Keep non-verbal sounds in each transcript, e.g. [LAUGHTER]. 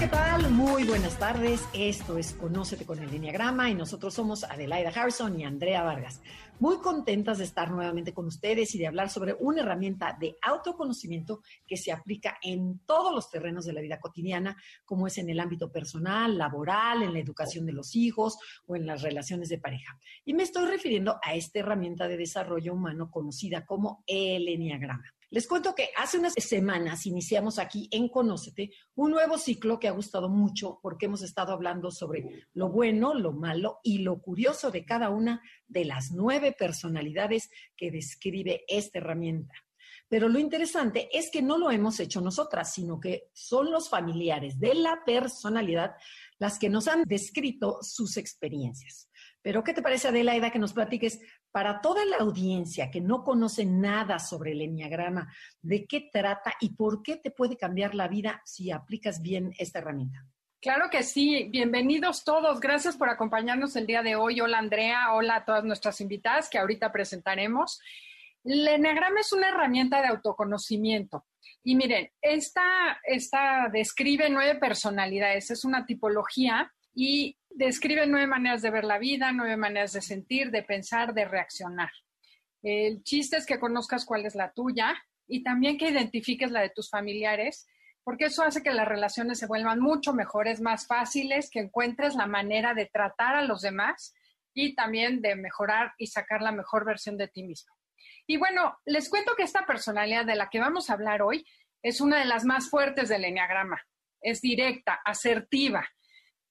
¿Qué tal? Muy buenas tardes. Esto es Conócete con el Enneagrama y nosotros somos Adelaida Harrison y Andrea Vargas. Muy contentas de estar nuevamente con ustedes y de hablar sobre una herramienta de autoconocimiento que se aplica en todos los terrenos de la vida cotidiana, como es en el ámbito personal, laboral, en la educación de los hijos o en las relaciones de pareja. Y me estoy refiriendo a esta herramienta de desarrollo humano conocida como el Enneagrama. Les cuento que hace unas semanas iniciamos aquí en Conócete un nuevo ciclo que ha gustado mucho porque hemos estado hablando sobre lo bueno, lo malo y lo curioso de cada una de las nueve personalidades que describe esta herramienta. Pero lo interesante es que no lo hemos hecho nosotras, sino que son los familiares de la personalidad las que nos han descrito sus experiencias. Pero, ¿qué te parece, Adelaida, que nos platiques para toda la audiencia que no conoce nada sobre el enneagrama, de qué trata y por qué te puede cambiar la vida si aplicas bien esta herramienta? Claro que sí, bienvenidos todos. Gracias por acompañarnos el día de hoy. Hola Andrea, hola a todas nuestras invitadas que ahorita presentaremos. El enneagrama es una herramienta de autoconocimiento. Y miren, esta, esta describe nueve personalidades, es una tipología y describe nueve maneras de ver la vida, nueve maneras de sentir, de pensar, de reaccionar. El chiste es que conozcas cuál es la tuya y también que identifiques la de tus familiares, porque eso hace que las relaciones se vuelvan mucho mejores, más fáciles, que encuentres la manera de tratar a los demás y también de mejorar y sacar la mejor versión de ti mismo. Y bueno, les cuento que esta personalidad de la que vamos a hablar hoy es una de las más fuertes del enneagrama. Es directa, asertiva,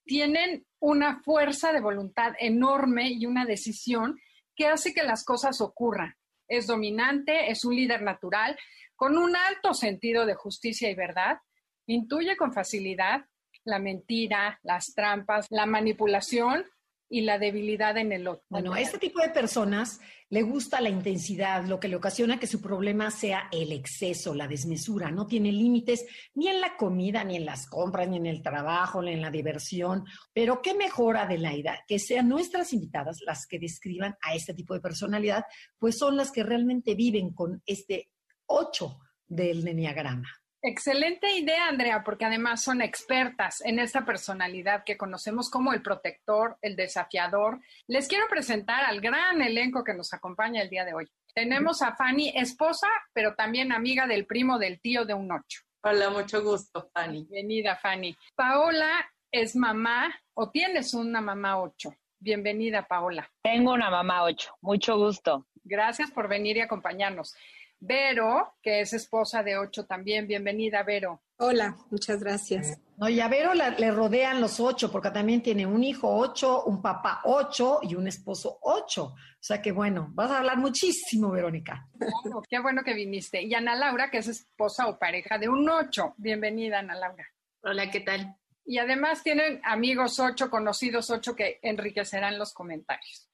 tienen una fuerza de voluntad enorme y una decisión que hace que las cosas ocurran. Es dominante, es un líder natural, con un alto sentido de justicia y verdad, intuye con facilidad la mentira, las trampas, la manipulación y la debilidad en el otro. Bueno, a este tipo de personas le gusta la intensidad, lo que le ocasiona que su problema sea el exceso, la desmesura. No tiene límites ni en la comida, ni en las compras, ni en el trabajo, ni en la diversión. Pero qué mejor, Adelaida, que sean nuestras invitadas las que describan a este tipo de personalidad, pues son las que realmente viven con este ocho del Enneagrama. Excelente idea, Andrea, porque además son expertas en esta personalidad que conocemos como el protector, el desafiador. Les quiero presentar al gran elenco que nos acompaña el día de hoy. Tenemos a Fanny, esposa, pero también amiga del primo del tío de un ocho. Hola, mucho gusto, Fanny. Bienvenida, Fanny. Paola es mamá o tienes una mamá ocho. Bienvenida, Paola. Tengo una mamá ocho. Mucho gusto. Gracias por venir y acompañarnos. Vero, que es esposa de Ocho también. Bienvenida, Vero. Hola, muchas gracias. No, y a Vero le rodean los ocho, porque también tiene un hijo ocho, un papá ocho y un esposo ocho. O sea que bueno, vas a hablar muchísimo, Verónica. qué bueno que viniste. Y Ana Laura, que es esposa o pareja de un ocho. Bienvenida, Ana Laura. Hola, ¿qué tal? Y además tienen amigos ocho, conocidos ocho que enriquecerán los comentarios.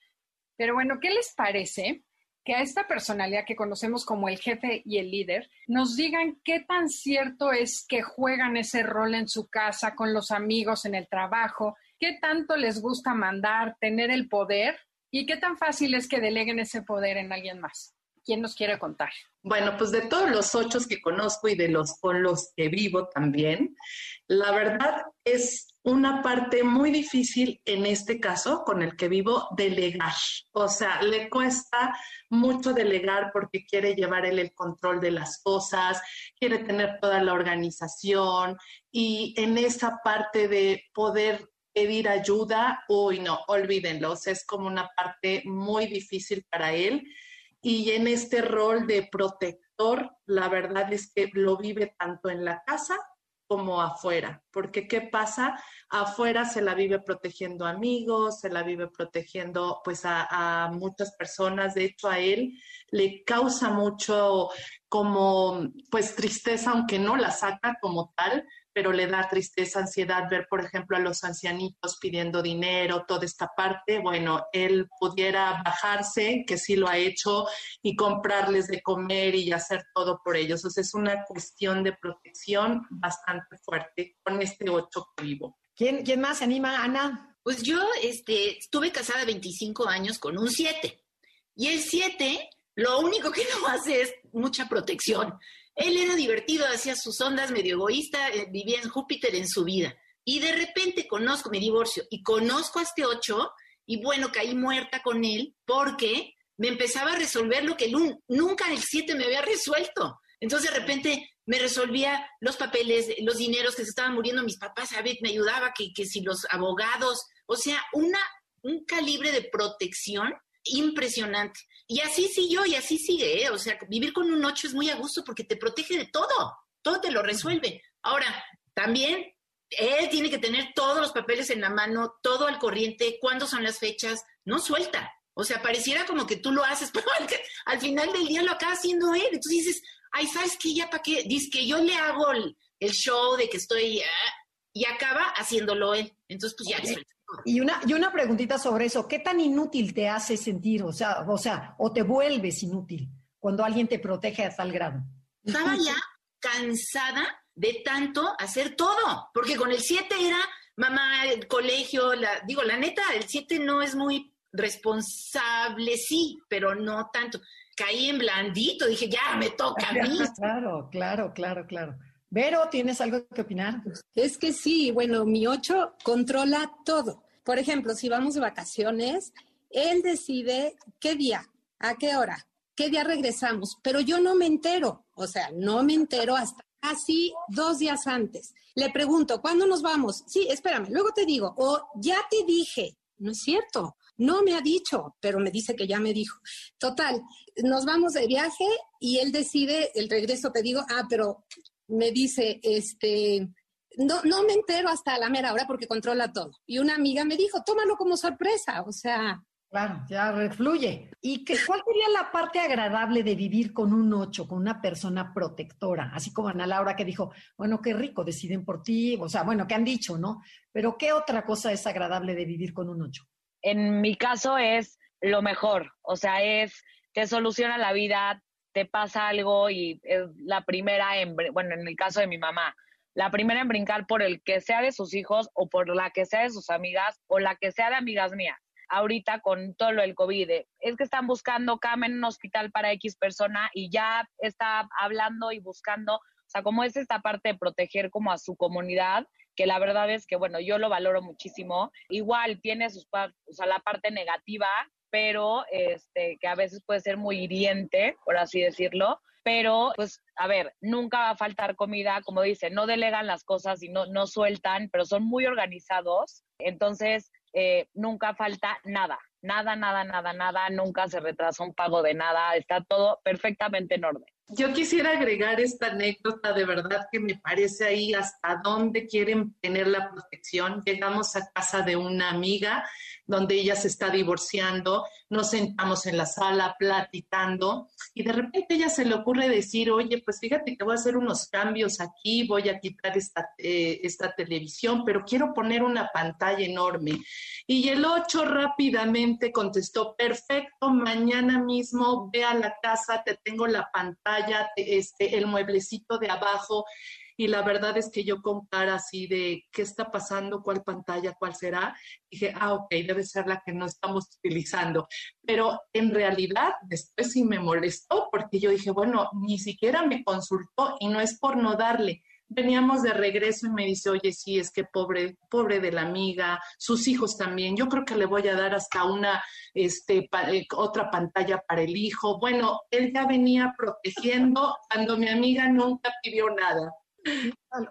Pero bueno, ¿qué les parece? Que a esta personalidad que conocemos como el jefe y el líder nos digan qué tan cierto es que juegan ese rol en su casa, con los amigos, en el trabajo, qué tanto les gusta mandar, tener el poder y qué tan fácil es que deleguen ese poder en alguien más. ¿Quién nos quiere contar? Bueno, pues de todos los ocho que conozco y de los con los que vivo también, la verdad es una parte muy difícil en este caso con el que vivo, delegar. O sea, le cuesta mucho delegar porque quiere llevar él el control de las cosas, quiere tener toda la organización y en esa parte de poder pedir ayuda, uy, no, olvídenlo, es como una parte muy difícil para él. Y en este rol de protector, la verdad es que lo vive tanto en la casa como afuera, porque ¿qué pasa? Afuera se la vive protegiendo amigos, se la vive protegiendo pues a, muchas personas, de hecho a él le causa mucho como pues tristeza, aunque no la saca como tal, pero le da tristeza, ansiedad ver, por ejemplo, a los ancianitos pidiendo dinero, toda esta parte, bueno, él pudiera bajarse, que sí lo ha hecho, y comprarles de comer y hacer todo por ellos. Entonces es una cuestión de protección bastante fuerte con este ocho que vivo. ¿Quién, quién más se anima, Ana? Pues yo este, estuve casada 25 años con un 7. Y el 7 lo único que no hace es mucha protección. Él era divertido, hacía sus ondas, medio egoísta, eh, vivía en Júpiter en su vida. Y de repente conozco, mi divorcio, y conozco a este 8, y bueno, caí muerta con él porque me empezaba a resolver lo que nunca el 7 me había resuelto. Entonces de repente me resolvía los papeles, los dineros que se estaban muriendo mis papás, a ver, me ayudaba que, que si los abogados, o sea, una, un calibre de protección impresionante. Y así siguió y así sigue, ¿eh? O sea, vivir con un 8 es muy a gusto porque te protege de todo, todo te lo resuelve. Ahora, también él tiene que tener todos los papeles en la mano, todo al corriente, cuándo son las fechas, no suelta. O sea, pareciera como que tú lo haces, [LAUGHS] pero al, final del día lo acaba haciendo él. Entonces dices, ay, ¿sabes qué? ¿Ya para qué? Dice que yo le hago el, show de que estoy... Ah", y acaba haciéndolo él. Entonces, pues ya Y una, y una preguntita sobre eso, ¿qué tan inútil te hace sentir? O sea, o sea, o te vuelves inútil cuando alguien te protege a tal grado. Estaba ya cansada de tanto hacer todo, porque con el 7 era mamá, el colegio, la, digo, la neta, el 7 no es muy responsable, sí, pero no tanto. Caí en blandito, dije, ya, me toca a mí. [LAUGHS] Claro, claro, claro, claro. Vero, ¿tienes algo que opinar? Es que sí, bueno, mi ocho controla todo. Por ejemplo, si vamos de vacaciones, él decide qué día, a qué hora, qué día regresamos, pero yo no me entero, o sea, no me entero hasta casi dos días antes. Le pregunto, ¿cuándo nos vamos? Sí, espérame, luego te digo, o ya te dije, no es cierto, no me ha dicho, pero me dice que ya me dijo. Total, nos vamos de viaje y él decide el regreso, te digo, ah, pero me dice, este, no, no me entero hasta la mera hora porque controla todo. Y una amiga me dijo, tómalo como sorpresa, o sea. Claro, ya refluye. ¿Y qué, cuál sería la parte agradable de vivir con un ocho, con una persona protectora? Así como Ana Laura que dijo, bueno, qué rico, deciden por ti, o sea, bueno, ¿qué han dicho, no? Pero ¿qué otra cosa es agradable de vivir con un ocho? En mi caso es lo mejor, o sea, es, te soluciona la vida, te pasa algo y es la primera en, bueno, en el caso de mi mamá, la primera en brincar por el que sea de sus hijos o por la que sea de sus amigas o la que sea de amigas mías. Ahorita con todo lo del COVID, es que están buscando cama en un hospital para X persona y ya está hablando y buscando, o sea, como es esta parte de proteger como a su comunidad, que la verdad es que, bueno, yo lo valoro muchísimo. Igual tiene sus, o sea, la parte negativa, pero este, que a veces puede ser muy hiriente, por así decirlo. Pero, pues, a ver, nunca va a faltar comida, como dice, no delegan las cosas y no, no sueltan, pero son muy organizados. Entonces, eh, nunca falta nada, nada, nada, nada, nada, nunca se retrasa un pago de nada, está todo perfectamente en orden. Yo quisiera agregar esta anécdota de verdad que me parece ahí hasta dónde quieren tener la protección. Llegamos a casa de una amiga donde ella se está divorciando, nos sentamos en la sala platicando y de repente ella se le ocurre decir, oye, pues fíjate que voy a hacer unos cambios aquí, voy a quitar esta, eh, esta televisión, pero quiero poner una pantalla enorme. Y el 8 rápidamente contestó, perfecto, mañana mismo ve a la casa, te tengo la pantalla este, el mueblecito de abajo. Y la verdad es que yo con cara así de qué está pasando, cuál pantalla, cuál será, dije, ah, ok, debe ser la que no estamos utilizando. Pero en realidad después sí me molestó porque yo dije, bueno, ni siquiera me consultó y no es por no darle, veníamos de regreso y me dice, oye, sí, es que pobre, pobre de la amiga, sus hijos también, yo creo que le voy a dar hasta una, este, eh, otra pantalla para el hijo. Bueno, él ya venía protegiendo cuando mi amiga nunca pidió nada.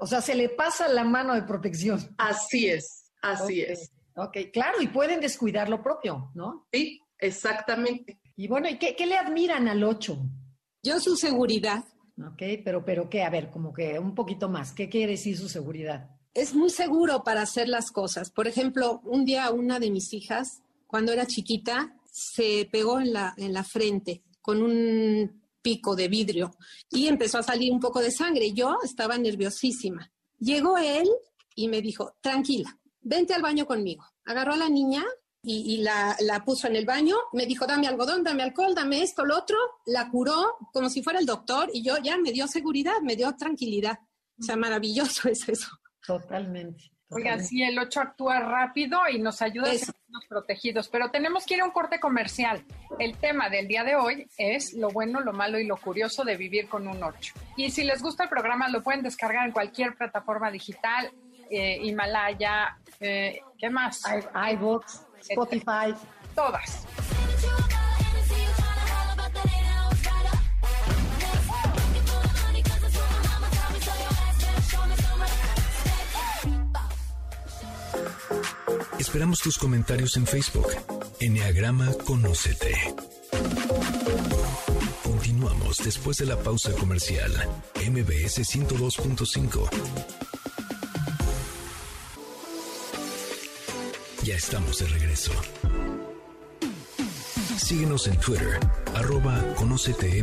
O sea, se le pasa la mano de protección. Así es, así es. Ok, claro, y pueden descuidar lo propio, ¿no? Sí, exactamente. Y bueno, ¿y qué, qué le admiran al 8? Yo su seguridad Ok, pero, pero ¿qué? A ver, como que un poquito más. ¿Qué quiere decir su seguridad? Es muy seguro para hacer las cosas. Por ejemplo, un día una de mis hijas, cuando era chiquita, se pegó en la, en la frente con un pico de vidrio y empezó a salir un poco de sangre. Yo estaba nerviosísima. Llegó él y me dijo, tranquila, vente al baño conmigo. Agarró a la niña y, la, la, puso en el baño, me dijo, dame algodón, dame alcohol, dame esto, lo otro, la curó como si fuera el doctor y yo ya me dio seguridad, me dio tranquilidad. O sea, maravilloso [LAUGHS] es eso. Totalmente. Oigan, sí, el 8 actúa rápido y nos ayuda a ser protegidos, pero tenemos que ir a un corte comercial. El tema del día de hoy es lo bueno, lo malo y lo curioso de vivir con un 8. Y si les gusta el programa, lo pueden descargar en cualquier plataforma digital, eh, Himalaya, eh, ¿qué más? iBooks, Spotify. Todas. Esperamos tus comentarios en Facebook. Enneagrama Conócete. Continuamos después de la pausa comercial. MBS 102.5. Ya estamos de regreso. Síguenos en Twitter, arroba Conócete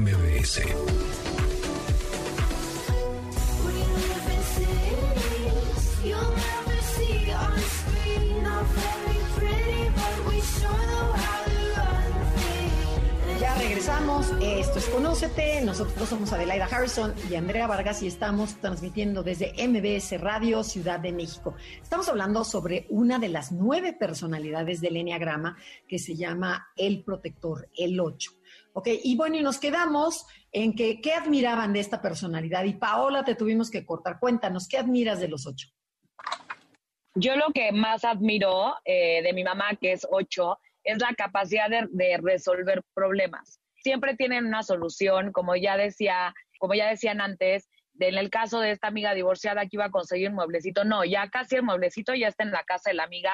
MBS. Esto es Conócete. Nosotros somos Adelaida Harrison y Andrea Vargas y estamos transmitiendo desde MBS Radio Ciudad de México. Estamos hablando sobre una de las nueve personalidades del Enneagrama que se llama el protector, el 8. Ok, y bueno, y nos quedamos en que qué admiraban de esta personalidad. Y Paola, te tuvimos que cortar. Cuéntanos, ¿qué admiras de los ocho? Yo lo que más admiro eh, de mi mamá, que es ocho, es la capacidad de resolver problemas siempre tienen una solución, como ya decía, como ya decían antes, en el caso de esta amiga divorciada que iba a conseguir un mueblecito, no, ya casi el mueblecito ya está en la casa de la amiga.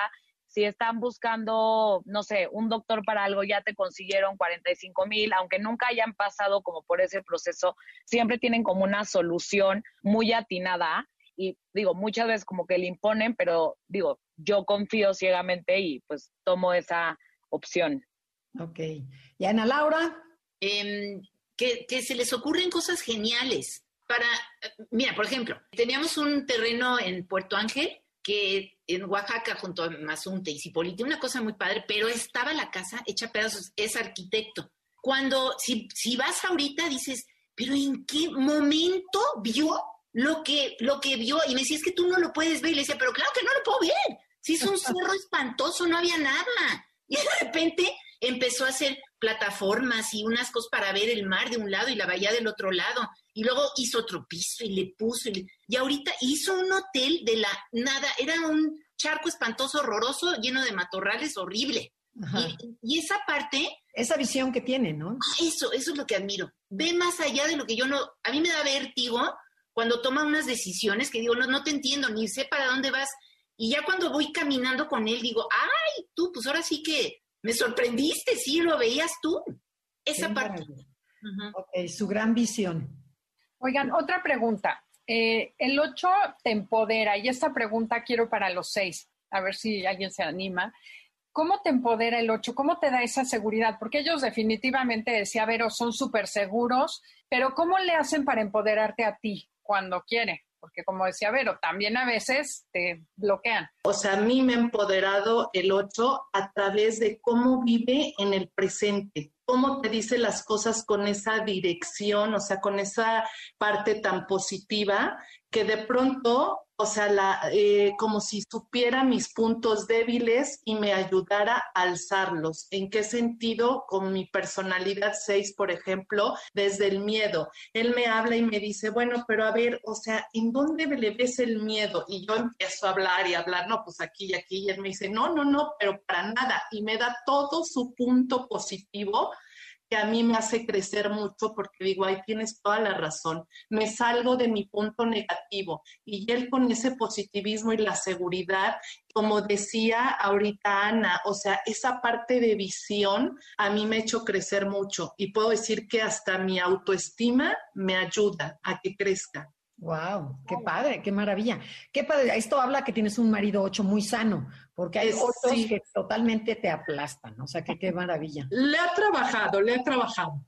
Si están buscando, no sé, un doctor para algo, ya te consiguieron 45 mil, aunque nunca hayan pasado como por ese proceso, siempre tienen como una solución muy atinada y digo, muchas veces como que le imponen, pero digo, yo confío ciegamente y pues tomo esa opción. Ok. ¿Y Ana Laura? Em, que, se les ocurren cosas geniales. Para, mira, por ejemplo, teníamos un terreno en Puerto Ángel que en Oaxaca junto a Mazunte y Cipolite, una cosa muy padre, pero estaba la casa hecha pedazos, es arquitecto. Cuando, si, si vas ahorita, dices, pero ¿en qué momento vio lo que, lo que vio? Y me decía, es que tú no lo puedes ver. Y le decía, pero claro que no lo puedo ver. Si es un [LAUGHS] cerro espantoso, no había nada. Y de repente empezó a hacer plataformas y unas cosas para ver el mar de un lado y la bahía del otro lado. Y luego hizo otro piso y le puso. Y, ahorita hizo un hotel de la nada. Era un charco espantoso, horroroso, lleno de matorrales, horrible. Y, esa parte... Esa visión que tiene, ¿no? Eso, eso es lo que admiro. Ve más allá de lo que yo no... A mí me da vértigo cuando toma unas decisiones que digo, no, no te entiendo, ni sé para dónde vas. Y ya cuando voy caminando con él, digo, ay, tú, pues ahora sí que me sorprendiste, sí, lo veías tú. Esa parte. Ok, su gran visión. Oigan, otra pregunta. Eh, el 8 te empodera, y esta pregunta quiero para los seis, a ver si alguien se anima. ¿Cómo te empodera el 8? ¿Cómo te da esa seguridad? Porque ellos definitivamente, decía Vero, son súper seguros, pero ¿cómo le hacen para empoderarte a ti cuando quiere? Porque como decía Vero, también a veces te bloquean. O sea, a mí me ha empoderado el 8 a través de cómo vive en el presente, cómo te dice las cosas con esa dirección, o sea, con esa parte tan positiva que de pronto o sea, eh, como si supiera mis puntos débiles y me ayudara a alzarlos. ¿En qué sentido? Con mi personalidad 6, por ejemplo, desde el miedo. Él me habla y me dice, bueno, pero a ver, o sea, ¿en dónde le ves el miedo? Y yo empiezo a hablar y hablar, no, pues aquí y aquí. Y él me dice, no, no, no, pero para nada. Y me da todo su punto positivo que a mí me hace crecer mucho porque digo, ahí tienes toda la razón, me salgo de mi punto negativo y él con ese positivismo y la seguridad, como decía ahorita Ana, o sea, esa parte de visión a mí me ha hecho crecer mucho y puedo decir que hasta mi autoestima me ayuda a que crezca. Wow, qué padre, qué maravilla. Qué padre. Esto habla que tienes un marido ocho muy sano, porque hay otros que totalmente te aplastan. O sea, que qué maravilla. Le ha trabajado, le ha trabajado.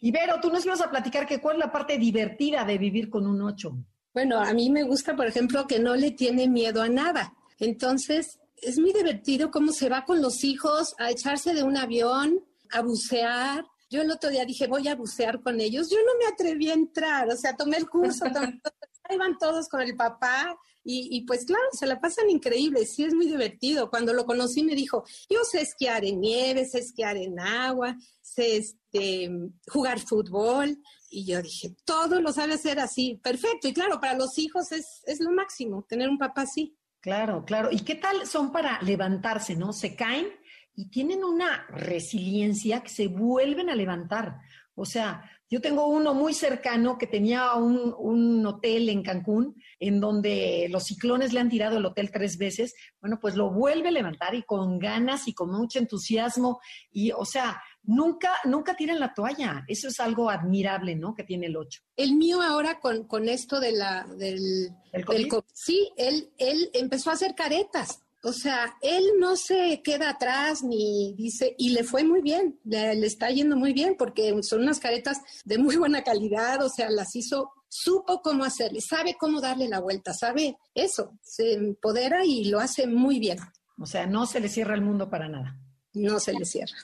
Y Vero, tú nos ibas a platicar que cuál es la parte divertida de vivir con un ocho. Bueno, a mí me gusta, por ejemplo, que no le tiene miedo a nada. Entonces, es muy divertido cómo se va con los hijos a echarse de un avión, a bucear. Yo el otro día dije, voy a bucear con ellos. Yo no me atreví a entrar, o sea, tomé el curso, tomé, [LAUGHS] iban todos con el papá y, y, pues claro, se la pasan increíble, sí es muy divertido. Cuando lo conocí me dijo, yo sé esquiar en nieve, sé esquiar en agua, sé este, jugar fútbol. Y yo dije, todo lo sabe hacer así, perfecto. Y claro, para los hijos es, es lo máximo, tener un papá así. Claro, claro. ¿Y qué tal son para levantarse, no? Se caen y tienen una resiliencia que se vuelven a levantar. O sea, yo tengo uno muy cercano que tenía un, un, hotel en Cancún en donde los ciclones le han tirado el hotel tres veces. Bueno, pues lo vuelve a levantar y con ganas y con mucho entusiasmo. Y, o sea, nunca, nunca tiran la toalla. Eso es algo admirable, ¿no? Que tiene el 8. El mío ahora con, con esto de la, del, ¿El COVID? del sí, él, él empezó a hacer caretas. O sea, él no se queda atrás ni dice, y le fue muy bien, le, le, está yendo muy bien porque son unas caretas de muy buena calidad, o sea, las hizo, supo cómo hacerle, sabe cómo darle la vuelta, sabe eso, se empodera y lo hace muy bien. O sea, no se le cierra el mundo para nada. No se le cierra.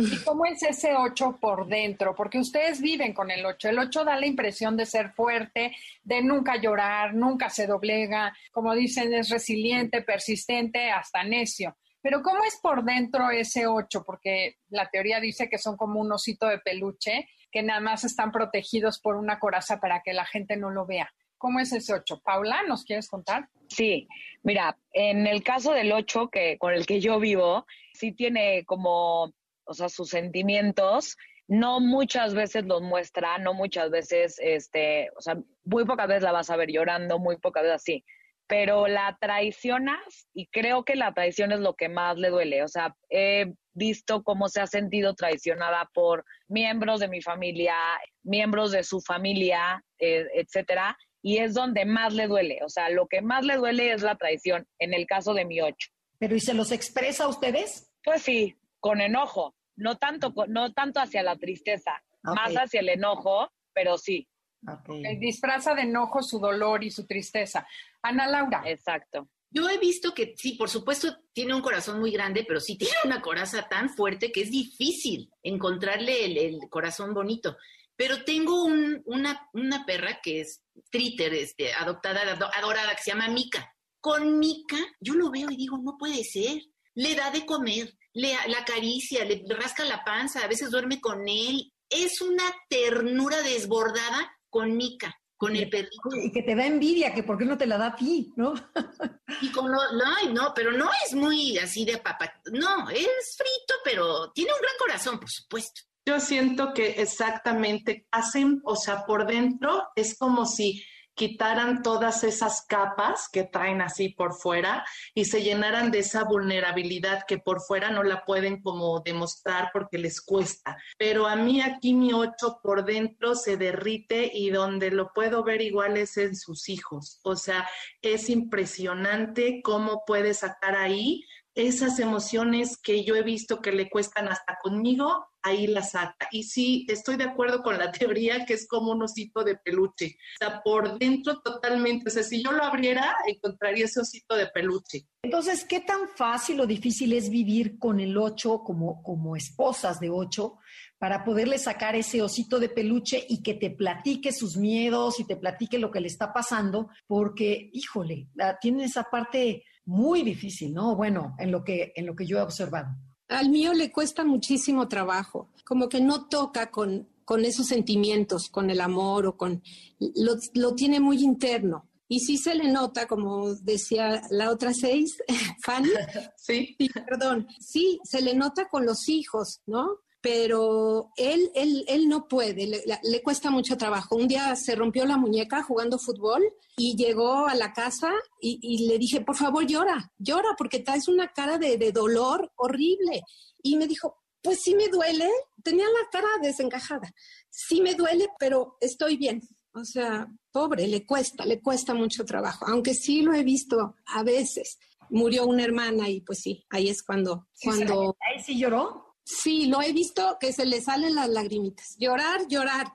¿Y cómo es ese 8 por dentro? Porque ustedes viven con el 8. El 8 da la impresión de ser fuerte, de nunca llorar, nunca se doblega, como dicen, es resiliente, persistente, hasta necio. Pero ¿cómo es por dentro ese 8? Porque la teoría dice que son como un osito de peluche, que nada más están protegidos por una coraza para que la gente no lo vea. ¿Cómo es ese 8? Paula, ¿nos quieres contar? Sí, mira, en el caso del 8 que, con el que yo vivo, sí tiene como o sea, sus sentimientos, no muchas veces los muestra, no muchas veces, este, o sea, muy pocas veces la vas a ver llorando, muy pocas veces así, pero la traicionas y creo que la traición es lo que más le duele, o sea, he visto cómo se ha sentido traicionada por miembros de mi familia, miembros de su familia, eh, etcétera, y es donde más le duele, o sea, lo que más le duele es la traición, en el caso de mi ocho. ¿Pero y se los expresa a ustedes? Pues sí, con enojo, no tanto, no tanto hacia la tristeza, okay. más hacia el enojo, pero sí. Okay. Disfraza de enojo su dolor y su tristeza. Ana Laura. Exacto. Yo he visto que sí, por supuesto, tiene un corazón muy grande, pero sí tiene una coraza tan fuerte que es difícil encontrarle el, el corazón bonito. Pero tengo un, una, una, perra que es Tritter, este, adoptada, adorada, que se llama Mika. Con Mika, yo lo veo y digo, no puede ser. Le da de comer, le, la acaricia, le rasca la panza, a veces duerme con él. Es una ternura desbordada con Mika, con el perrito. Y que te da envidia, que por qué no te la da a ti, ¿no? [LAUGHS] y con lo, no, no, pero no es muy así de papá. No, es frito, pero tiene un gran corazón, por supuesto. Yo siento que exactamente hacen, o sea, por dentro es como si quitaran todas esas capas que traen así por fuera y se llenaran de esa vulnerabilidad que por fuera no la pueden como demostrar porque les cuesta. Pero a mí aquí mi ocho por dentro se derrite y donde lo puedo ver igual es en sus hijos. O sea, es impresionante cómo puede sacar ahí esas emociones que yo he visto que le cuestan hasta conmigo, ahí la saca. Y sí, estoy de acuerdo con la [LAUGHS] teoría que es como un osito de peluche. O sea, por dentro totalmente. O sea, si yo lo abriera, encontraría ese osito de peluche. Entonces, ¿qué tan fácil o difícil es vivir con el ocho como, como esposas de ocho para poderle sacar ese osito de peluche y que te platique sus miedos y te platique lo que le está pasando? Porque, híjole, tiene esa parte muy difícil, ¿no? Bueno, en lo que, en lo que yo he observado. Al mío le cuesta muchísimo trabajo, como que no toca con, con esos sentimientos, con el amor o con... Lo, lo tiene muy interno. Y sí se le nota, como decía la otra seis, [LAUGHS] Fanny. [LAUGHS] Sí. sí. Perdón. Sí, se le nota con los hijos, ¿no? Pero él, él, él no puede, le, le, cuesta mucho trabajo. Un día se rompió la muñeca jugando fútbol y llegó a la casa y, y le dije, por favor, llora, llora, porque traes una cara de, de, dolor horrible. Y me dijo, pues sí me duele, tenía la cara desencajada, sí me duele, pero estoy bien. O sea, pobre, le cuesta, le cuesta mucho trabajo, aunque sí lo he visto a veces. Murió una hermana y pues sí, ahí es cuando... Sí, cuando... ¿Ahí sí lloró? Sí, lo he visto que se le salen las lagrimitas. Llorar, llorar.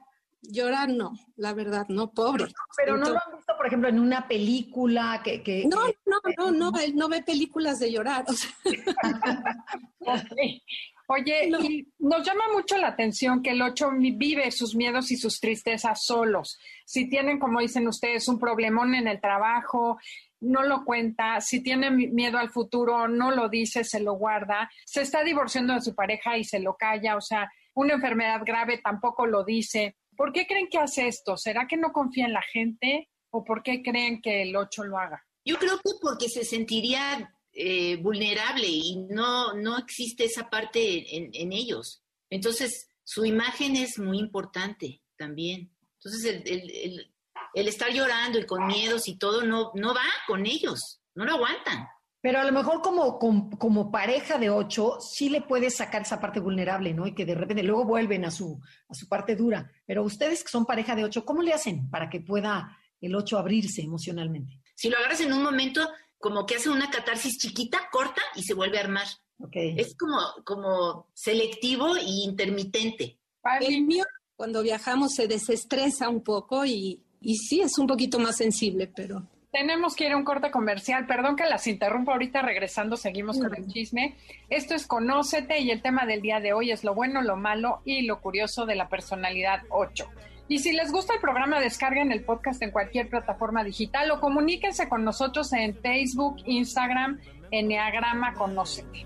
Llorar no, la verdad, no, pobre. Pero no lo han visto por ejemplo, en una película que... que no, no, no, no, él no ve películas de llorar. [LAUGHS] Oye, nos llama mucho la atención que el 8 vive sus miedos y sus tristezas solos. Si tienen, como dicen ustedes, un problemón en el trabajo, no lo cuenta. Si tiene miedo al futuro, no lo dice, se lo guarda. Se está divorciando de su pareja y se lo calla. O sea, una enfermedad grave tampoco lo dice. ¿Por qué creen que hace esto? ¿Será que no confía en la gente o por qué creen que el 8 lo haga? Yo creo que porque se sentiría eh, vulnerable y no, no existe esa parte en, ellos. Entonces, su imagen es muy importante también. Entonces, el, el, estar llorando y con miedos y todo no, no va con ellos, no lo aguantan. Pero a lo mejor como, como, pareja de ocho, sí le puedes sacar esa parte vulnerable, ¿no? Y que de repente luego vuelven a su, a su parte dura. Pero ustedes que son pareja de ocho, ¿cómo le hacen para que pueda el ocho abrirse emocionalmente? Si lo agarras en un momento, como que hace una catarsis chiquita, corta y se vuelve a armar. Okay. Es como, como selectivo e intermitente. El mío, cuando viajamos, se desestresa un poco y, y sí, es un poquito más sensible, pero tenemos que ir a un corte comercial. Perdón que las interrumpo ahorita, regresando seguimos con el chisme. Esto es Conócete y el tema del día de hoy es lo bueno, lo malo y lo curioso de la personalidad 8. Y si les gusta el programa, descarguen el podcast en cualquier plataforma digital o comuníquense con nosotros en Facebook, Instagram, Enneagrama Conócete.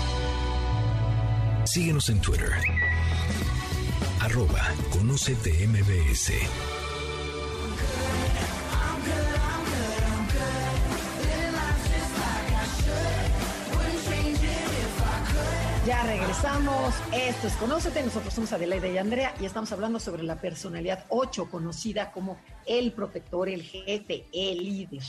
Síguenos en Twitter. Arroba Conócete MBS. Ya regresamos. Esto es Conócete. Nosotros somos Adelaida y Andrea y estamos hablando sobre la personalidad 8, conocida como el protector, el jefe, el líder.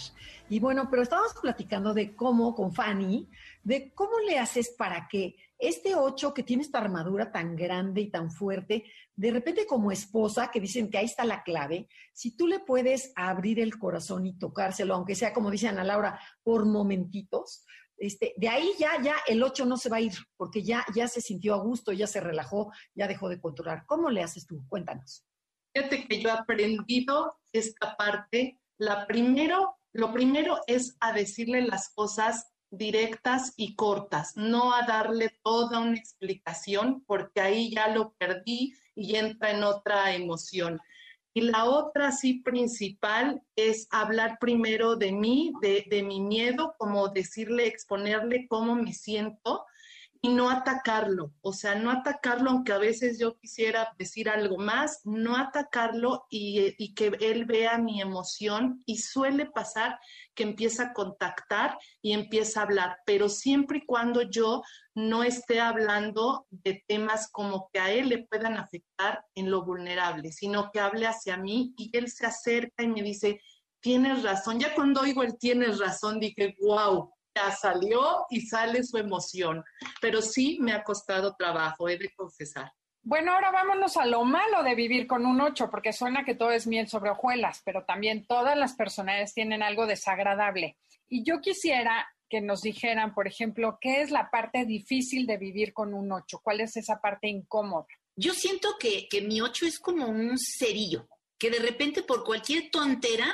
Y bueno, pero estábamos platicando de cómo, con Fanny, de cómo le haces para que este 8 que tiene esta armadura tan grande y tan fuerte, de repente como esposa, que dicen que ahí está la clave, si tú le puedes abrir el corazón y tocárselo, aunque sea como dice Ana Laura, por momentitos, este, de ahí ya, ya el 8 no se va a ir, porque ya, ya se sintió a gusto, ya se relajó, ya dejó de controlar. ¿Cómo le haces tú? Cuéntanos. Fíjate que yo he aprendido esta parte. La primero, lo primero es a decirle las cosas directas y cortas, no a darle toda una explicación, porque ahí ya lo perdí y entra en otra emoción. Y la otra, sí, principal es hablar primero de mí, de, de mi miedo, como decirle, exponerle cómo me siento y no atacarlo, o sea, no atacarlo aunque a veces yo quisiera decir algo más, no atacarlo y, y, que él vea mi emoción y suele pasar que empieza a contactar y empieza a hablar, pero siempre y cuando yo no esté hablando de temas como que a él le puedan afectar en lo vulnerable, sino que hable hacia mí y él se acerca y me dice, tienes razón, ya cuando oigo el tienes razón dije, wow, ya salió y sale su emoción, pero sí me ha costado trabajo, he de confesar. Bueno, ahora vámonos a lo malo de vivir con un 8, porque suena que todo es miel sobre hojuelas, pero también todas las personalidades tienen algo desagradable. Y yo quisiera que nos dijeran, por ejemplo, qué es la parte difícil de vivir con un 8, cuál es esa parte incómoda. Yo siento que, que mi 8 es como un cerillo, que de repente por cualquier tontera,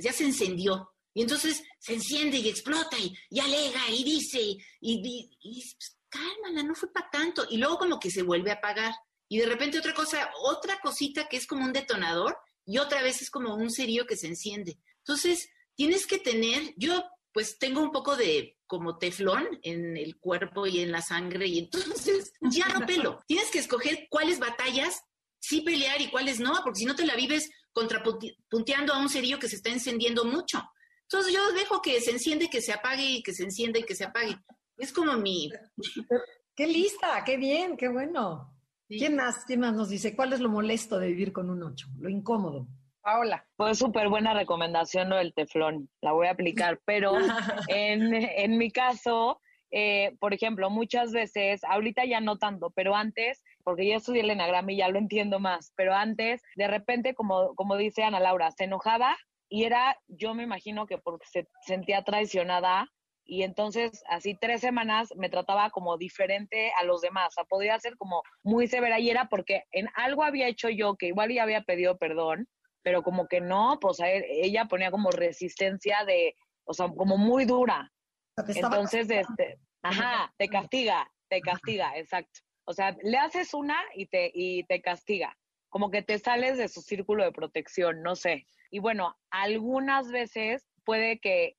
ya se encendió y entonces se enciende y explota y, alega y dice, y, y, pues, cálmala, no fue para tanto. Y luego como que se vuelve a apagar. Y de repente otra cosa, otra cosita que es como un detonador y otra vez es como un cerillo que se enciende. Entonces, tienes que tener, yo pues tengo un poco de como teflón en el cuerpo y en la sangre y entonces ya no pelo. [LAUGHS] Tienes que escoger cuáles batallas sí pelear y cuáles no, porque si no te la vives contrapunteando a un cerillo que se está encendiendo mucho. Entonces yo dejo que se enciende, que se apague y que se encienda y que se apague. Es como mi... [LAUGHS] Qué lista, qué bien, qué bueno. ¿Quién más? ¿Quién más nos dice? ¿Cuál es lo molesto de vivir con un 8? Lo incómodo. Paola. Pues súper buena recomendación lo del teflón, la voy a aplicar, pero [LAUGHS] en, en mi caso, eh, por ejemplo, muchas veces, ahorita ya no tanto, pero antes, porque yo estudié el enagrama y ya lo entiendo más, pero antes, de repente, como, como dice Ana Laura, se enojaba y era, yo me imagino que porque se sentía traicionada y entonces así tres semanas me trataba como diferente a los demás, o sea, podía ser como muy severa y era porque en algo había hecho yo que igual ya había pedido perdón, pero como que no, pues ella ponía como resistencia de, o sea, como muy dura. Entonces, este, ajá, te castiga, te castiga, exacto. O sea, le haces una y te, y te castiga, como que te sales de su círculo de protección, no sé. Y bueno, algunas veces puede que,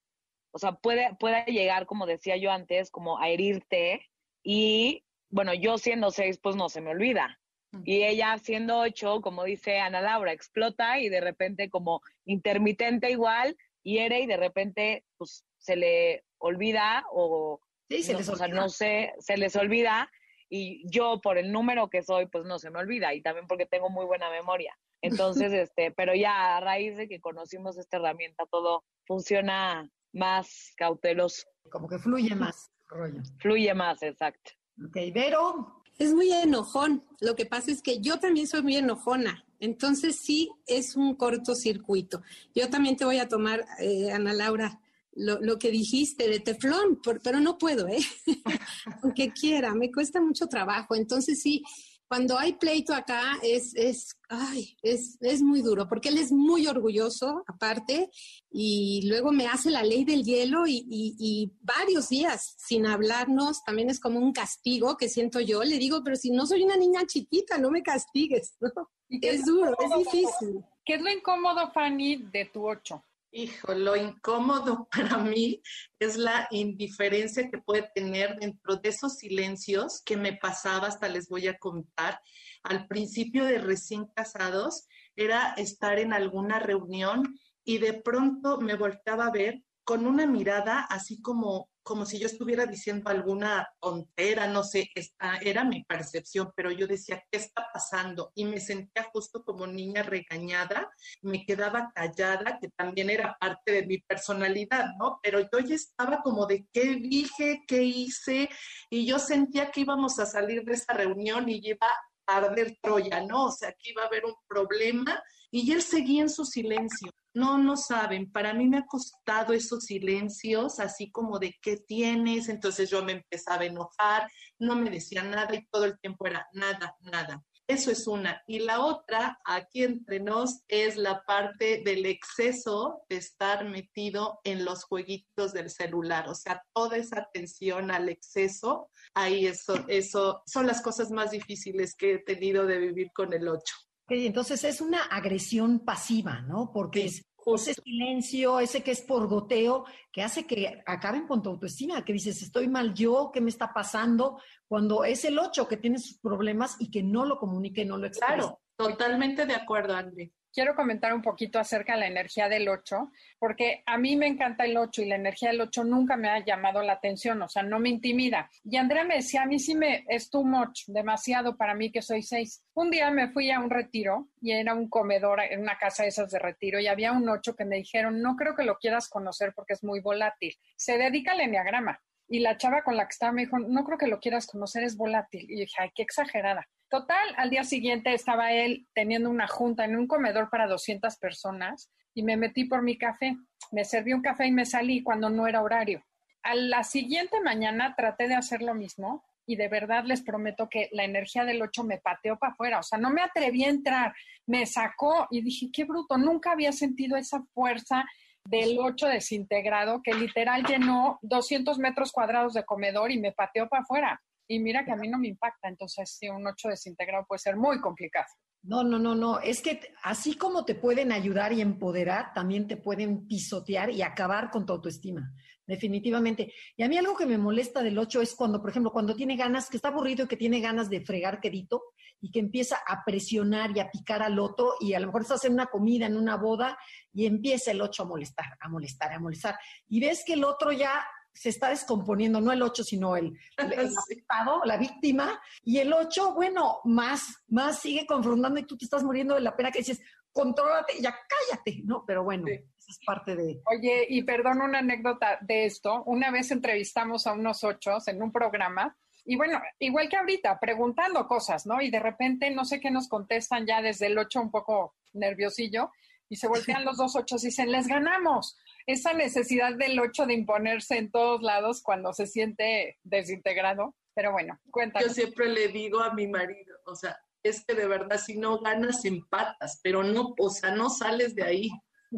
o sea, puede, puede llegar, como decía yo antes, como a herirte y, bueno, yo siendo seis, pues no se me olvida. Y ella siendo ocho, como dice Ana Laura, explota y de repente como intermitente igual, hiere y de repente pues se le olvida o, sí, se no, les o sea, no sé, se les olvida y yo por el número que soy pues no se me olvida y también porque tengo muy buena memoria. Entonces, este, pero ya a raíz de que conocimos esta herramienta todo funciona más cauteloso, Como que fluye más rollo. fluye más, exacto. Ok, Vero, Es muy enojón. Lo que pasa es que yo también soy muy enojona. Entonces sí es un cortocircuito. Yo también te voy a tomar, eh, Ana Laura, lo, lo que dijiste de teflón, por- pero no puedo, ¿eh? [LAUGHS] Aunque quiera, me cuesta mucho trabajo. Entonces sí, cuando hay pleito acá es, es, ay, es, es muy duro, porque él es muy orgulloso, aparte, y luego me hace la ley del hielo y, y- y varios días sin hablarnos, también es como un castigo que siento yo. Le digo, pero si no soy una niña chiquita, no me castigues, ¿no? ¿Y qué Es duro, es difícil. ¿Qué es lo incómodo, Fanny, de tu ocho? Hijo, lo incómodo [LAUGHS] para mí es la indiferencia que puede tener dentro de esos silencios que me pasaba, hasta les voy a contar. Al principio de recién casados, era estar en alguna reunión y de pronto me volteaba a ver con una mirada así como, como si yo estuviera diciendo alguna tontera, no sé, esta era mi percepción, pero yo decía, ¿qué está pasando? Y me sentía justo como niña regañada me quedaba callada, que también era parte de mi personalidad, ¿no? Pero yo ya estaba como de qué dije, qué hice, y yo sentía que íbamos a salir de esa reunión y iba a arder Troya, ¿no? O sea, que iba a haber un problema, y él seguía en su silencio. No, no saben, para mí me ha costado esos silencios, así como de qué tienes, entonces yo me empezaba a enojar, no me decía nada y todo el tiempo era nada, nada. Eso es una. Y la otra, aquí entre nos, es la parte del exceso de estar metido en los jueguitos del celular. O sea, toda esa atención al exceso, ahí eso, eso son las cosas más difíciles que he tenido de vivir con el 8. Entonces es una agresión pasiva, ¿no? Porque Sí, es ese silencio, ese que es por goteo, que hace que acaben con tu autoestima, que dices, estoy mal yo, ¿qué me está pasando? Cuando es el 8 que tiene sus problemas y que no lo comunica y no lo expresa. Claro, totalmente de acuerdo, André. Quiero comentar un poquito acerca de la energía del 8, porque a mí me encanta el 8 y la energía del 8 nunca me ha llamado la atención, o sea, no me intimida. Y Andrea me decía, a mí sí me es too much, demasiado para mí que soy 6. Un día me fui a un retiro y era un comedor en una casa de esas de retiro y había un 8 que me dijeron, no creo que lo quieras conocer porque es muy volátil. Se dedica al enneagrama. Y la chava con la que estaba me dijo, no creo que lo quieras conocer, es volátil. Y dije, ay, qué exagerada. Total, al día siguiente estaba él teniendo una junta en un comedor para 200 personas y me metí por mi café. Me serví un café y me salí cuando no era horario. A la siguiente mañana traté de hacer lo mismo y de verdad les prometo que la energía del 8 me pateó para afuera. O sea, no me atreví a entrar, me sacó y dije, qué bruto, nunca había sentido esa fuerza del 8 desintegrado que literal llenó 200 metros cuadrados de comedor y me pateó para afuera. Y mira que a mí no me impacta, entonces sí, un 8 desintegrado puede ser muy complicado. No, no, no, no. Es que así como te pueden ayudar y empoderar, también te pueden pisotear y acabar con tu autoestima. Definitivamente. Y a mí algo que me molesta del 8 es cuando, por ejemplo, cuando tiene ganas, que está aburrido y que tiene ganas de fregar quedito y que empieza a presionar y a picar al otro y a lo mejor estás en una comida, en una boda y empieza el 8 a molestar, a molestar, a molestar. Y ves que el otro ya se está descomponiendo, no el 8, sino el, [LAUGHS] el, afectado, la víctima, y el 8, bueno, más, más sigue confrontando y tú te estás muriendo de la pena que dices, contrólate, ya cállate, ¿no? Pero bueno, eso es parte de... Oye, y perdón una anécdota de esto, una vez entrevistamos a unos ochos en un programa, y bueno, igual que ahorita, preguntando cosas, ¿no? Y de repente no sé qué nos contestan ya desde el 8 un poco nerviosillo, y se voltean los dos ochos y dicen, les ganamos esa necesidad del 8 de imponerse en todos lados cuando se siente desintegrado. Pero bueno, cuéntanos. Yo siempre le digo a mi marido, o sea, es que de verdad si no ganas empatas, pero no, o sea, no sales de ahí.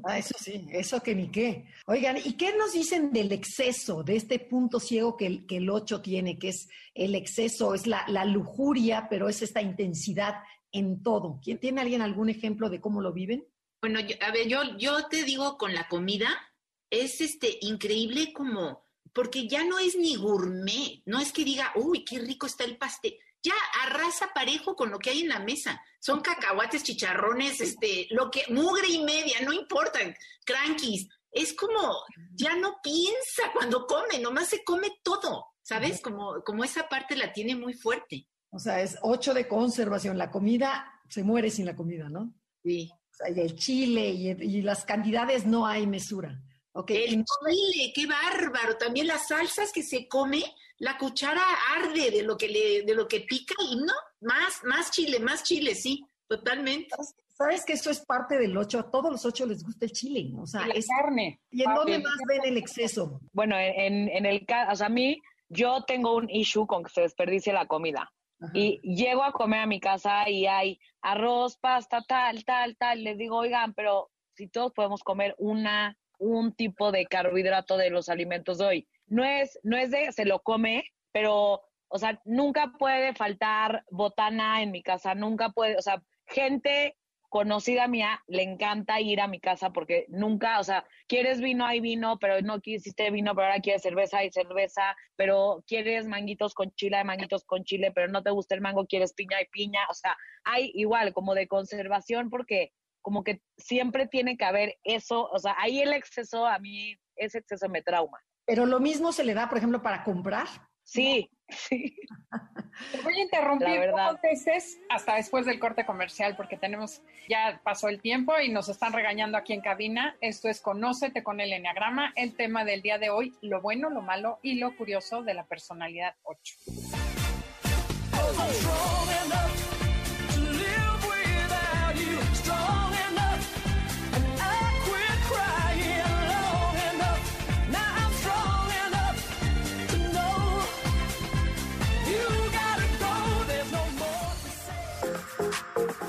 Ah, eso sí, eso que ni qué. Oigan, ¿y qué nos dicen del exceso, de este punto ciego que el, que el 8 tiene, que es el exceso, es la, la lujuria, pero es esta intensidad en todo? ¿Quién tiene alguien algún ejemplo de cómo lo viven? Bueno, a ver, yo, yo te digo con la comida, es este increíble como, porque ya no es ni gourmet, no es que diga, uy, qué rico está el pastel, ya arrasa parejo con lo que hay en la mesa. Son cacahuates, chicharrones, este, lo que, mugre y media, no importa, crankies. Es como, ya no piensa cuando come, nomás se come todo, ¿sabes? Como, como esa parte la tiene muy fuerte. O sea, es ocho de conservación. La comida se muere sin la comida, ¿no? Sí. El chile y, y las cantidades no hay mesura. El chile, qué bárbaro. También las salsas que se come, la cuchara arde de lo que le, de lo que pica y no, más, más chile, más chile, sí, totalmente. Sabes que eso es parte del ocho, a todos los ocho les gusta el chile, o sea, es carne. ¿Y en dónde más ven el exceso? Bueno, en, en el caso, o sea, a mí, yo tengo un issue con que se desperdicie la comida. Y llego a comer a mi casa y hay arroz, pasta, tal, tal, tal. Les digo, oigan, pero si todos podemos comer una un tipo de carbohidrato de los alimentos de hoy. No es, no es de se lo come, pero, o sea, nunca puede faltar botana en mi casa, nunca puede, o sea, gente conocida mía le encanta ir a mi casa porque nunca, o sea, quieres vino, hay vino, pero no quisiste vino, pero ahora quieres cerveza, hay cerveza, pero quieres manguitos con chile, hay manguitos con chile, pero no te gusta el mango, quieres piña, hay piña, o sea, hay igual como de conservación porque como que siempre tiene que haber eso, o sea, ahí el exceso, a mí ese exceso me trauma. Pero lo mismo se le da, por ejemplo, para comprar. Sí, sí. Te voy a interrumpir verdad. veces hasta después del corte comercial porque tenemos, ya pasó el tiempo y nos están regañando aquí en cabina. Esto es Conócete con el Enneagrama, el tema del día de hoy, lo bueno, lo malo y lo curioso de la personalidad 8.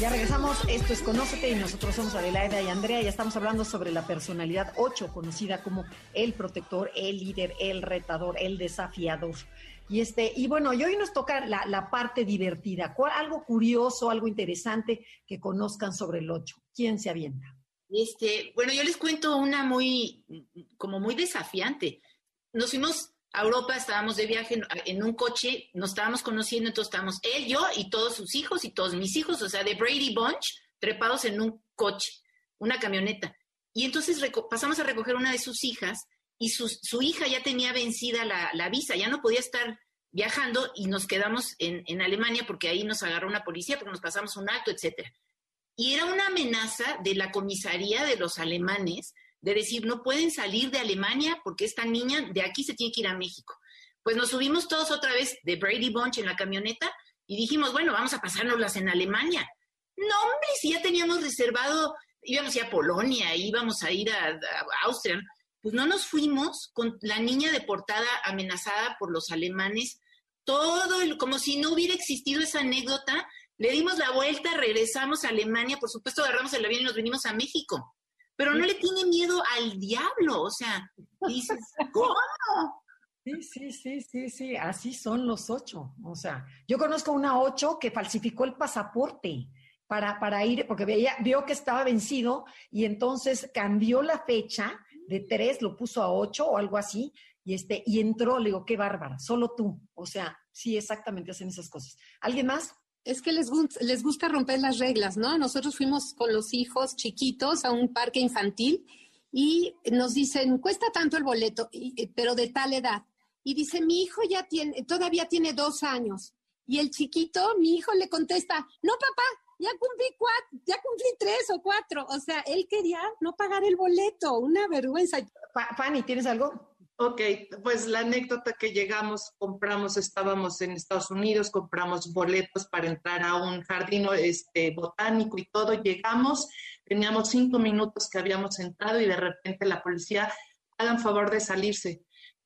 Ya regresamos, esto es Conócete y nosotros somos Adelaida y Andrea. Ya estamos hablando sobre la personalidad 8, conocida como el protector, el líder, el retador, el desafiador. Y este, y bueno, y hoy nos toca la, parte divertida. algo curioso, algo interesante que conozcan sobre el 8. ¿Quién se avienta? Este, bueno, yo les cuento una muy, como muy desafiante. Nos fuimos a Europa, estábamos de viaje en, un coche, nos estábamos conociendo, entonces estábamos él, yo y todos sus hijos y todos mis hijos, o sea, de Brady Bunch, trepados en un coche, una camioneta. Y entonces pasamos a recoger una de sus hijas y su, hija ya tenía vencida la, visa, ya no podía estar viajando y nos quedamos en, en, Alemania porque ahí nos agarró una policía porque nos pasamos un acto, etcétera. Y era una amenaza de la comisaría de los alemanes de decir, no pueden salir de Alemania porque esta niña de aquí se tiene que ir a México. Pues nos subimos todos otra vez de Brady Bunch en la camioneta y dijimos, bueno, vamos a pasárnoslas en Alemania. No, hombre, si ya teníamos reservado, íbamos a a Polonia, íbamos a ir a, Austria, pues no nos fuimos con la niña deportada, amenazada por los alemanes, todo, como si no hubiera existido esa anécdota Le dimos la vuelta, regresamos a Alemania, por supuesto agarramos el avión y nos vinimos a México. Pero no le tiene miedo al diablo, o sea, dices, [LAUGHS] ¿cómo? Sí, sí, sí, sí, sí, así son los ocho. O sea, yo conozco una ocho que falsificó el pasaporte para, para ir, porque veía, vio que estaba vencido y entonces cambió la fecha de tres, lo puso a ocho o algo así, y, este, y entró, le digo, qué bárbara, solo tú. O sea, sí, exactamente hacen esas cosas. ¿Alguien más? Es que les, les gusta romper las reglas, ¿no? Nosotros fuimos con los hijos chiquitos a un parque infantil y nos dicen, cuesta tanto el boleto, pero de tal edad. Y dice, mi hijo ya tiene, todavía tiene dos años. Y el chiquito, mi hijo le contesta, no, papá, ya cumplí cuatro, ya cumplí tres o cuatro. O sea, él quería no pagar el boleto, una vergüenza. Fanny, ¿tienes algo? Ok, pues la anécdota que llegamos, compramos, estábamos en Estados Unidos, compramos boletos para entrar a un jardín este, botánico y todo. Llegamos, teníamos cinco minutos que habíamos entrado y de repente la policía, hagan favor de salirse.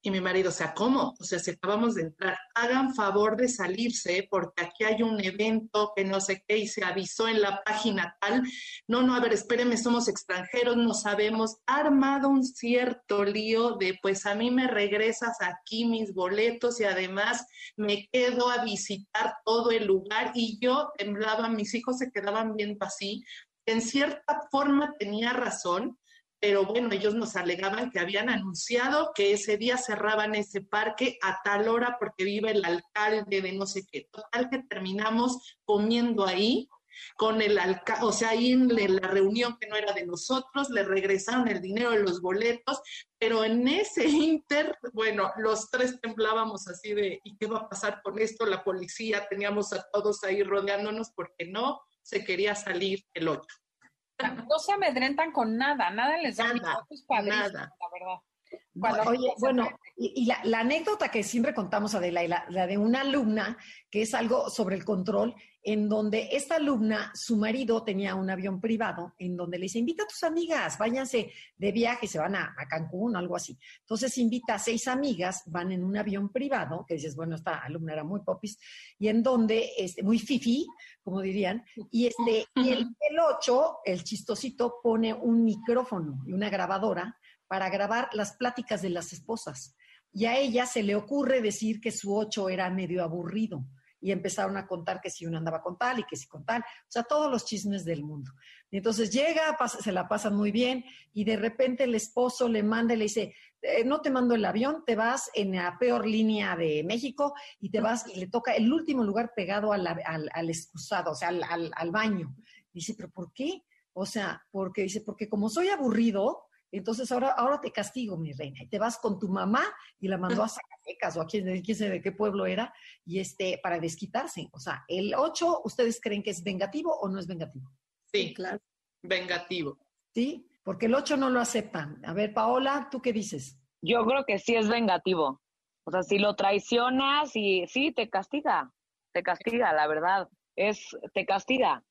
Y mi marido, o sea, ¿cómo? O sea, si acabamos de entrar, hagan favor de salirse porque aquí hay un evento que no sé qué y se avisó en la página tal. No, no, a ver, espérenme, somos extranjeros, no sabemos. Ha armado un cierto lío de, pues a mí me regresas aquí mis boletos y además me quedo a visitar todo el lugar y yo temblaba, mis hijos se quedaban viendo así. En cierta forma tenía razón, pero bueno, ellos nos alegaban que habían anunciado que ese día cerraban ese parque a tal hora porque vive el alcalde de no sé qué. Total que terminamos comiendo ahí con el alcalde, o sea, ahí en la reunión que no era de nosotros, le regresaron el dinero de los boletos, pero en ese [LAUGHS] inter, bueno, los tres temblábamos así de, ¿y qué va a pasar con esto? La policía, teníamos a todos ahí rodeándonos porque no se quería salir el otro. No se amedrentan con nada, nada les da nada, nada. la verdad. oye, bueno, y, la, anécdota que siempre contamos, Adela, la, la de una alumna, que es algo sobre el control, en donde esta alumna, su marido tenía un avión privado, en donde le dice, invita a tus amigas, váyanse de viaje, se van a, a Cancún, algo así. Entonces invita a seis amigas, van en un avión privado, que dices, bueno, esta alumna era muy popis, y en donde, este, muy fifi, como dirían, y, este, y el, el ocho, el chistosito, pone un micrófono y una grabadora para grabar las pláticas de las esposas. Y a ella se le ocurre decir que su ocho era medio aburrido y empezaron a contar que si uno andaba con tal y que si con tal, o sea, todos los chismes del mundo. Y entonces llega, se la pasan muy bien y de repente el esposo le manda y le dice, eh, no te mando el avión, te vas en la peor línea de México y te vas y le toca el último lugar pegado al, al, excusado, o sea, al, al baño. Dice, pero ¿por qué? O sea, porque dice, porque como soy aburrido, entonces ahora, ahora te castigo, mi reina, y te vas con tu mamá y la mandó a Zacatecas o a quién, quién sabe de qué pueblo era, y este, para desquitarse. O sea, el 8, ¿ustedes creen que es vengativo o no es vengativo? Sí, claro. Vengativo. Sí, porque el 8 no lo aceptan. A ver, Paola, ¿tú qué dices? Yo creo que sí es vengativo. O sea, si lo traicionas y sí, te castiga, te castiga, la verdad. Es, te castiga.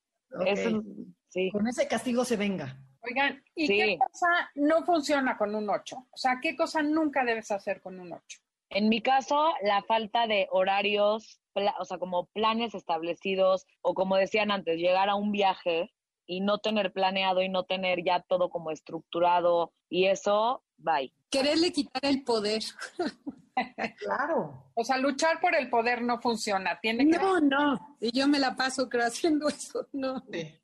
sí. Con ese castigo se venga. Oigan, ¿y qué cosa no funciona con un 8? O sea, ¿qué cosa nunca debes hacer con un 8? En mi caso, la falta de horarios, o sea, como planes establecidos, o como decían antes, llegar a un viaje y no tener planeado y no tener ya todo como estructurado y eso, bye. Quererle quitar el poder. [LAUGHS] claro. O sea, luchar por el poder no funciona. Tiene que no, no. Y yo me la paso haciendo eso. No. Sí.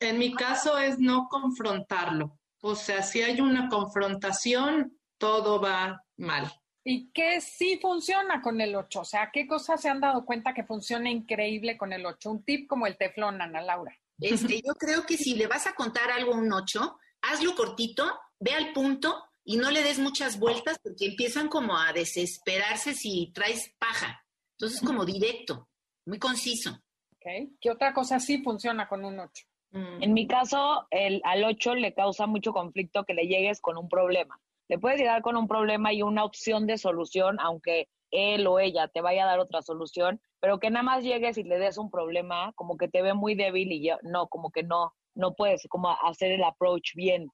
En mi caso es no confrontarlo. O sea, si hay una confrontación, todo va mal. ¿Y qué sí funciona con el 8? O sea, ¿qué cosas se han dado cuenta que funciona increíble con el 8? Un tip como el teflón, Ana Laura. Este, yo creo que si le vas a contar algo a un 8, hazlo cortito, ve al punto y no le des muchas vueltas porque empiezan como a desesperarse si traes paja. Entonces, como directo, muy conciso. ¿Qué otra cosa sí funciona con un 8? Mm. En mi caso, el, al 8 le causa mucho conflicto que le llegues con un problema. Le puedes llegar con un problema y una opción de solución, aunque él o ella te vaya a dar otra solución, pero que nada más llegues y le des un problema, como que te ve muy débil y yo, no, como que no, no puedes como hacer el approach bien.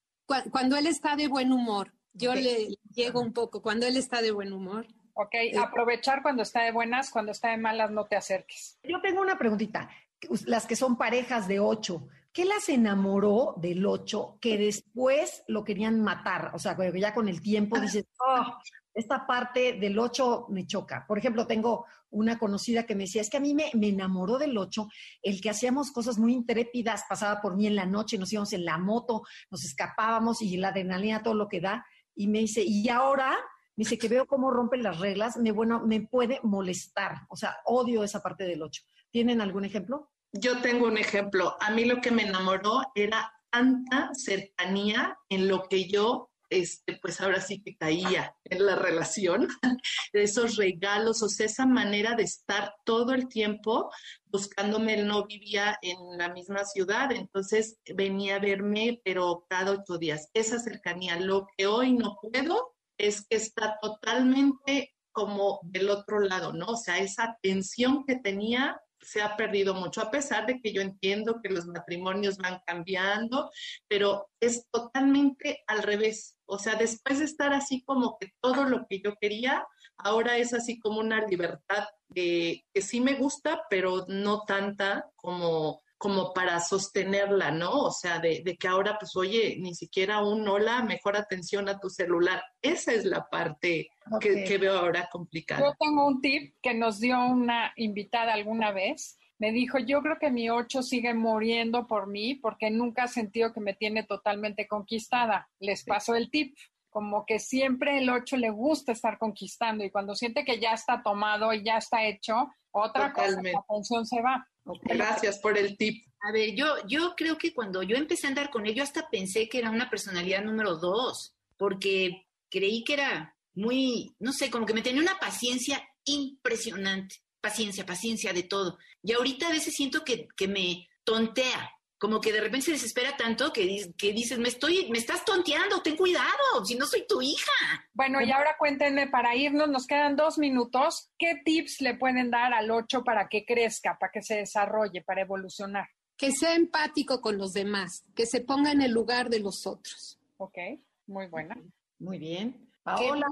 Cuando él está de buen humor, yo le llego un poco, cuando él está de buen humor, Ok, aprovechar cuando está de buenas, cuando está de malas no te acerques. Yo tengo una preguntita. las que son parejas de ocho, ¿qué las enamoró del ocho que después lo querían matar? O sea, ya con el tiempo dices, oh, esta parte del ocho me choca. Por ejemplo, tengo una conocida que me decía, es que a mí me, me enamoró del ocho, el que hacíamos cosas muy intrépidas, pasaba por mí en la noche, nos íbamos en la moto, nos escapábamos y la adrenalina, todo lo que da. Y me dice, y ahora me dice que veo cómo rompen las reglas, me, bueno, me puede molestar. O sea, odio esa parte del 8. ¿Tienen algún ejemplo? Yo tengo un ejemplo. A mí lo que me enamoró era tanta cercanía en lo que yo, este, pues ahora sí que caía en la relación, [LAUGHS] esos regalos, o sea, esa manera de estar todo el tiempo buscándome. Él no vivía en la misma ciudad, entonces venía a verme, pero cada ocho días. Esa cercanía, lo que hoy no puedo, es que está totalmente como del otro lado, ¿no? O sea, esa tensión que tenía se ha perdido mucho, a pesar de que yo entiendo que los matrimonios van cambiando, pero es totalmente al revés. O sea, después de estar así como que todo lo que yo quería, ahora es así como una libertad de, que sí me gusta, pero no tanta como como para sostenerla, ¿no? O sea, de, que ahora, pues, oye, ni siquiera un hola, mejor atención a tu celular. Esa es la parte que, veo ahora complicada. Yo tengo un tip que nos dio una invitada alguna vez. Me dijo, yo creo que mi ocho sigue muriendo por mí porque nunca ha sentido que me tiene totalmente conquistada. Les paso el tip como que siempre el ocho le gusta estar conquistando y cuando siente que ya está tomado y ya está hecho, otra cosa, la atención se va. Gracias por el tip. A ver, yo, yo creo que cuando yo empecé a andar con él, yo hasta pensé que era una personalidad número dos, porque creí que era muy, no sé, como que me tenía una paciencia impresionante. Paciencia, paciencia de todo. Y ahorita a veces siento que, que me tontea, como que de repente se desespera tanto que, que dices, me estoy, me estás tonteando, ten cuidado, si no soy tu hija. Bueno, y ahora cuéntenme, para irnos, nos quedan dos minutos, ¿qué tips le pueden dar al 8 para que crezca, para que se desarrolle, para evolucionar? Que sea empático con los demás, que se ponga en el lugar de los otros. Ok, muy buena. Muy bien. Paola.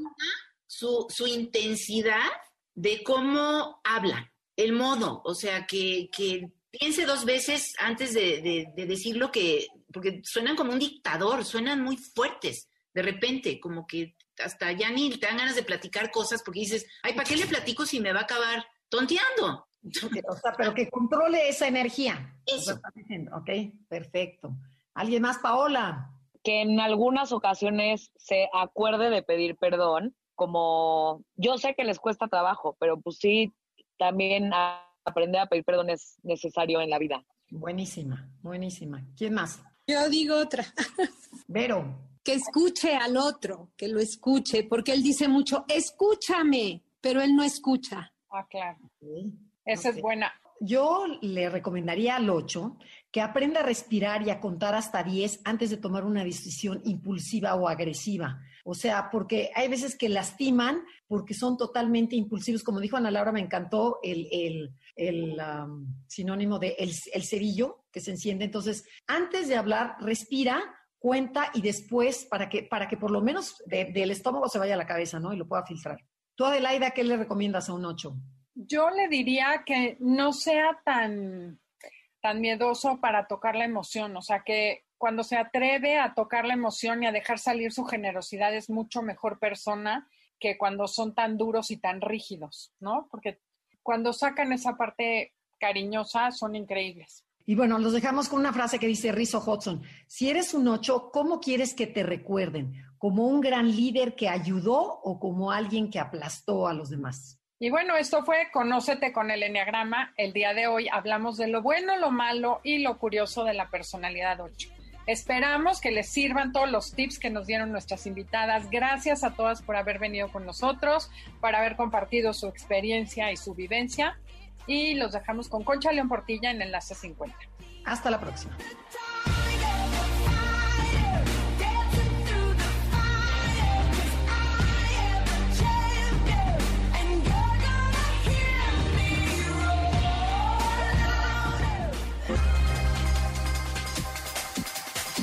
Su, su intensidad de cómo habla, el modo, o sea, que, que piense dos veces antes de, decir lo que, porque suenan como un dictador, suenan muy fuertes, de repente, como que hasta ya ni te dan ganas de platicar cosas porque dices, ay, ¿para qué le platico si me va a acabar tonteando? O sea, pero que controle esa energía. Eso. Ok, perfecto. ¿Alguien más, Paola? Que en algunas ocasiones se acuerde de pedir perdón, como yo sé que les cuesta trabajo, pero pues sí, también aprender a pedir perdón es necesario en la vida. Buenísima, buenísima. ¿Quién más? Yo digo otra. [LAUGHS] Vero. Que escuche al otro, que lo escuche, porque él dice mucho, escúchame, pero él no escucha. Ah, claro. Esa es buena. Yo le recomendaría al 8 que aprenda a respirar y a contar hasta 10 antes de tomar una decisión impulsiva o agresiva. O sea, porque hay veces que lastiman porque son totalmente impulsivos. Como dijo Ana Laura, me encantó el, el, sinónimo de el, cerillo que se enciende. Entonces, antes de hablar, respira, cuenta y después para que, para que por lo menos del estómago se vaya a la cabeza, ¿no? Y lo pueda filtrar. Tú, Adelaida, ¿qué le recomiendas a un 8? Yo le diría que no sea tan, tan miedoso para tocar la emoción, o sea, que cuando se atreve a tocar la emoción y a dejar salir su generosidad es mucho mejor persona que cuando son tan duros y tan rígidos, ¿no? Porque cuando sacan esa parte cariñosa son increíbles. Y bueno, los dejamos con una frase que dice Rizzo Hudson. Si eres un ocho, ¿cómo quieres que te recuerden? ¿Como un gran líder que ayudó o como alguien que aplastó a los demás? Y bueno, esto fue Conócete con el Enneagrama. El día de hoy hablamos de lo bueno, lo malo y lo curioso de la personalidad 8. Esperamos que les sirvan todos los tips que nos dieron nuestras invitadas. Gracias a todas por haber venido con nosotros, por haber compartido su experiencia y su vivencia. Y los dejamos con Concha León Portilla en Enlace 50. Hasta la próxima.